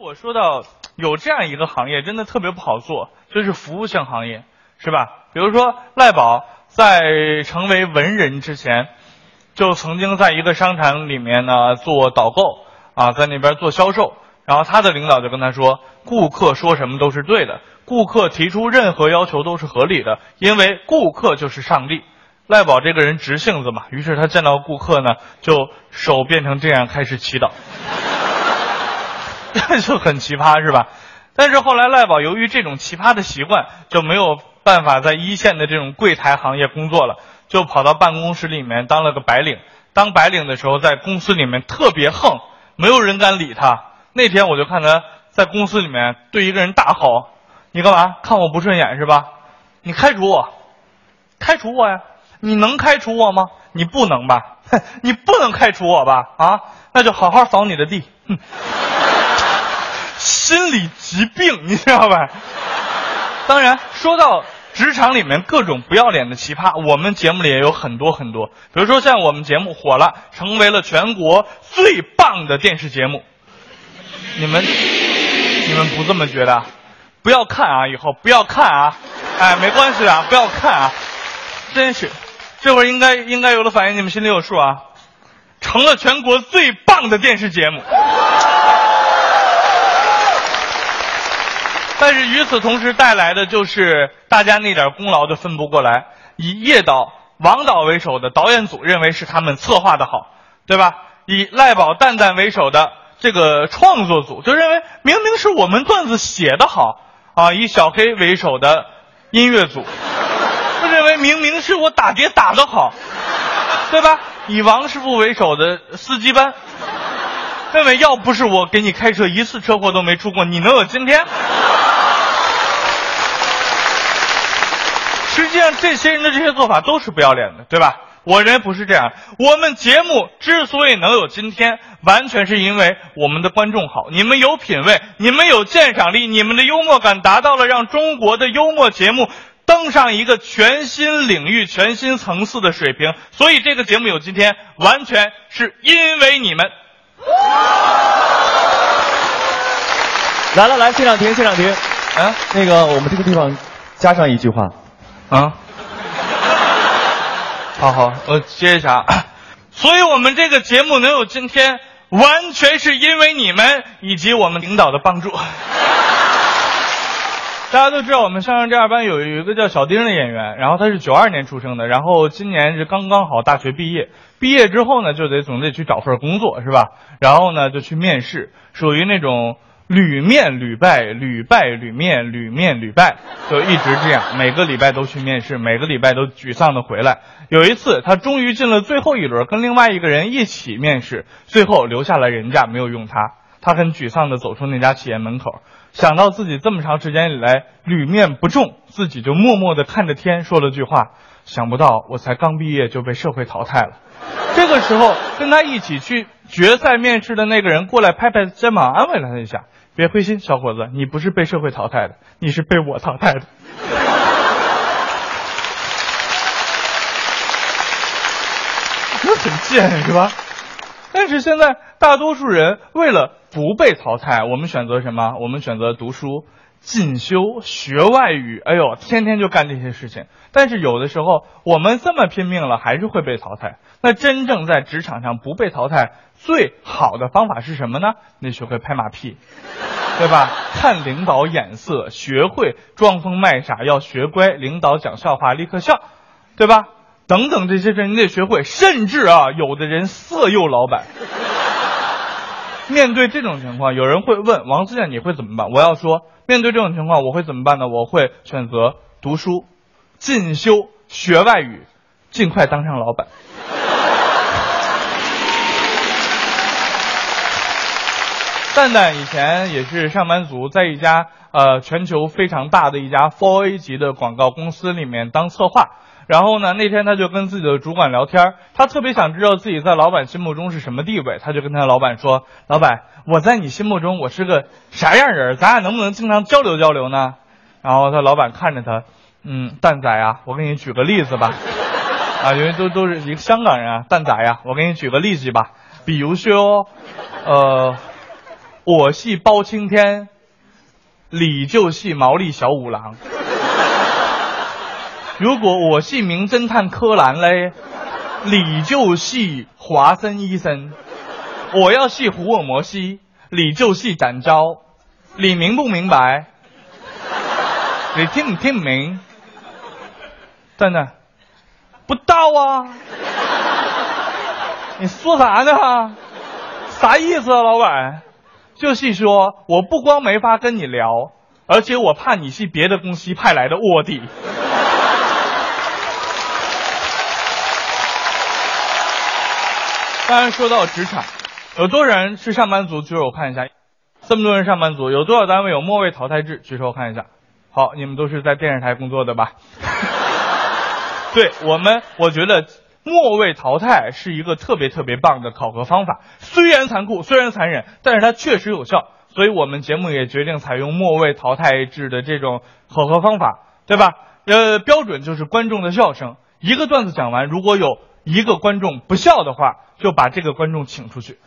我说到有这样一个行业，真的特别不好做，就是服务性行业，是吧？比如说赖宝在成为文人之前，就曾经在一个商场里面呢做导购啊，在那边做销售，然后他的领导就跟他说，顾客说什么都是对的，顾客提出任何要求都是合理的，因为顾客就是上帝。赖宝这个人直性子嘛，于是他见到顾客呢，就手变成这样开始祈祷。就很奇葩是吧？但是后来赖宝由于这种奇葩的习惯，就没有办法在一线的这种柜台行业工作了，就跑到办公室里面当了个白领。当白领的时候，在公司里面特别横，没有人敢理他。那天我就看他在公司里面对一个人大吼：“你干嘛？看我不顺眼是吧？你开除我，开除我呀！你能开除我吗？你不能吧？你不能开除我吧？啊，那就好好扫你的地。”哼。心理疾病，你知道吧？当然，说到职场里面各种不要脸的奇葩，我们节目里也有很多很多。比如说，像我们节目火了，成为了全国最棒的电视节目。你们，你们不这么觉得？不要看啊！以后不要看啊！哎，没关系啊，不要看啊！真是，这会儿应该应该有了反应，你们心里有数啊！成了全国最棒的电视节目。但是与此同时带来的就是大家那点功劳都分不过来。以叶导、王导为首的导演组认为是他们策划的好，对吧？以赖宝、蛋蛋为首的这个创作组就认为明明是我们段子写的好啊。以小黑为首的音乐组就认为明明是我打碟打的好，对吧？以王师傅为首的司机班认为要不是我给你开车一次车祸都没出过，你能有今天？际上，这些人的这些做法都是不要脸的，对吧？我认为不是这样。我们节目之所以能有今天，完全是因为我们的观众好，你们有品位，你们有鉴赏力，你们的幽默感达到了让中国的幽默节目登上一个全新领域、全新层次的水平。所以，这个节目有今天，完全是因为你们。来来来，现场停，现场停。啊，那个，我们这个地方加上一句话。啊，好好，我接一下。所以，我们这个节目能有今天，完全是因为你们以及我们领导的帮助。大家都知道，我们相声第二班有有一个叫小丁的演员，然后他是九二年出生的，然后今年是刚刚好大学毕业。毕业之后呢，就得总得去找份工作，是吧？然后呢，就去面试，属于那种。屡面屡败，屡败屡面，屡面屡败，就一直这样，每个礼拜都去面试，每个礼拜都沮丧的回来。有一次，他终于进了最后一轮，跟另外一个人一起面试，最后留下了人家，没有用他。他很沮丧的走出那家企业门口，想到自己这么长时间以来屡面不中，自己就默默的看着天，说了句话：想不到我才刚毕业就被社会淘汰了。这个时候，跟他一起去决赛面试的那个人过来拍拍肩膀，安慰了他一下。别灰心，小伙子，你不是被社会淘汰的，你是被我淘汰的。那很贱是吧？但是现在大多数人为了不被淘汰，我们选择什么？我们选择读书、进修、学外语。哎呦，天天就干这些事情。但是有的时候，我们这么拼命了，还是会被淘汰。那真正在职场上不被淘汰，最好的方法是什么呢？那学会拍马屁。对吧？看领导眼色，学会装疯卖傻，要学乖。领导讲笑话立刻笑，对吧？等等这些事你得学会。甚至啊，有的人色诱老板。面对这种情况，有人会问王自健你会怎么办？我要说，面对这种情况，我会怎么办呢？我会选择读书、进修、学外语，尽快当上老板。蛋蛋以前也是上班族，在一家呃全球非常大的一家 foa 级的广告公司里面当策划。然后呢，那天他就跟自己的主管聊天，他特别想知道自己在老板心目中是什么地位，他就跟他老板说：“老板，我在你心目中我是个啥样人？咱俩能不能经常交流交流呢？”然后他老板看着他，嗯，蛋仔啊，我给你举个例子吧，啊，因为都都是一个香港人啊，蛋仔呀，我给你举个例子吧，比如说，呃。我系包青天，你就系毛利小五郎。如果我系名侦探柯南嘞，你就系华生医生。我要系福尔摩西，你就系展昭。你明不明白？你听不听明？蛋蛋，不到啊！你说啥呢？啥意思啊，老板？就是说我不光没法跟你聊，而且我怕你是别的公司派来的卧底。当然，说到职场，有多少人是上班族？举手我看一下。这么多人上班族，有多少单位有末位淘汰制？举手我看一下。好，你们都是在电视台工作的吧？对我们，我觉得末位淘汰是一个特别特别棒的考核方法。虽然残酷，虽然残忍，但是它确实有效。所以我们节目也决定采用末位淘汰制的这种考核方法，对吧？呃，标准就是观众的笑声。一个段子讲完，如果有一个观众不笑的话，就把这个观众请出去。